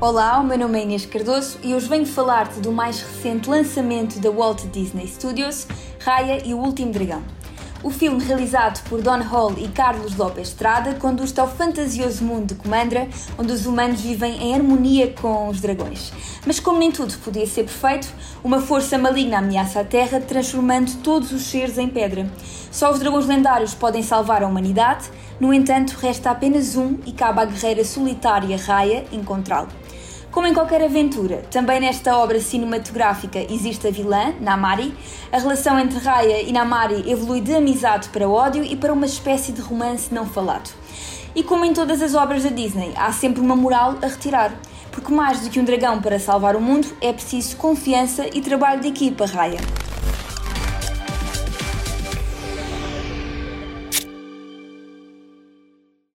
Olá, o meu nome é Inês Cardoso e hoje venho falar-te do mais recente lançamento da Walt Disney Studios, Raya e o Último Dragão. O filme, realizado por Don Hall e Carlos Lopes Estrada, conduz-te ao fantasioso mundo de Comandra, onde os humanos vivem em harmonia com os dragões. Mas como nem tudo podia ser perfeito, uma força maligna ameaça a Terra, transformando todos os seres em pedra. Só os dragões lendários podem salvar a humanidade, no entanto, resta apenas um e cabe à guerreira solitária Raya encontrá-lo. Como em qualquer aventura, também nesta obra cinematográfica existe a vilã, Namari. A relação entre Raya e Namari evolui de amizade para ódio e para uma espécie de romance não falado. E como em todas as obras da Disney, há sempre uma moral a retirar. Porque mais do que um dragão para salvar o mundo, é preciso confiança e trabalho de equipa, Raya.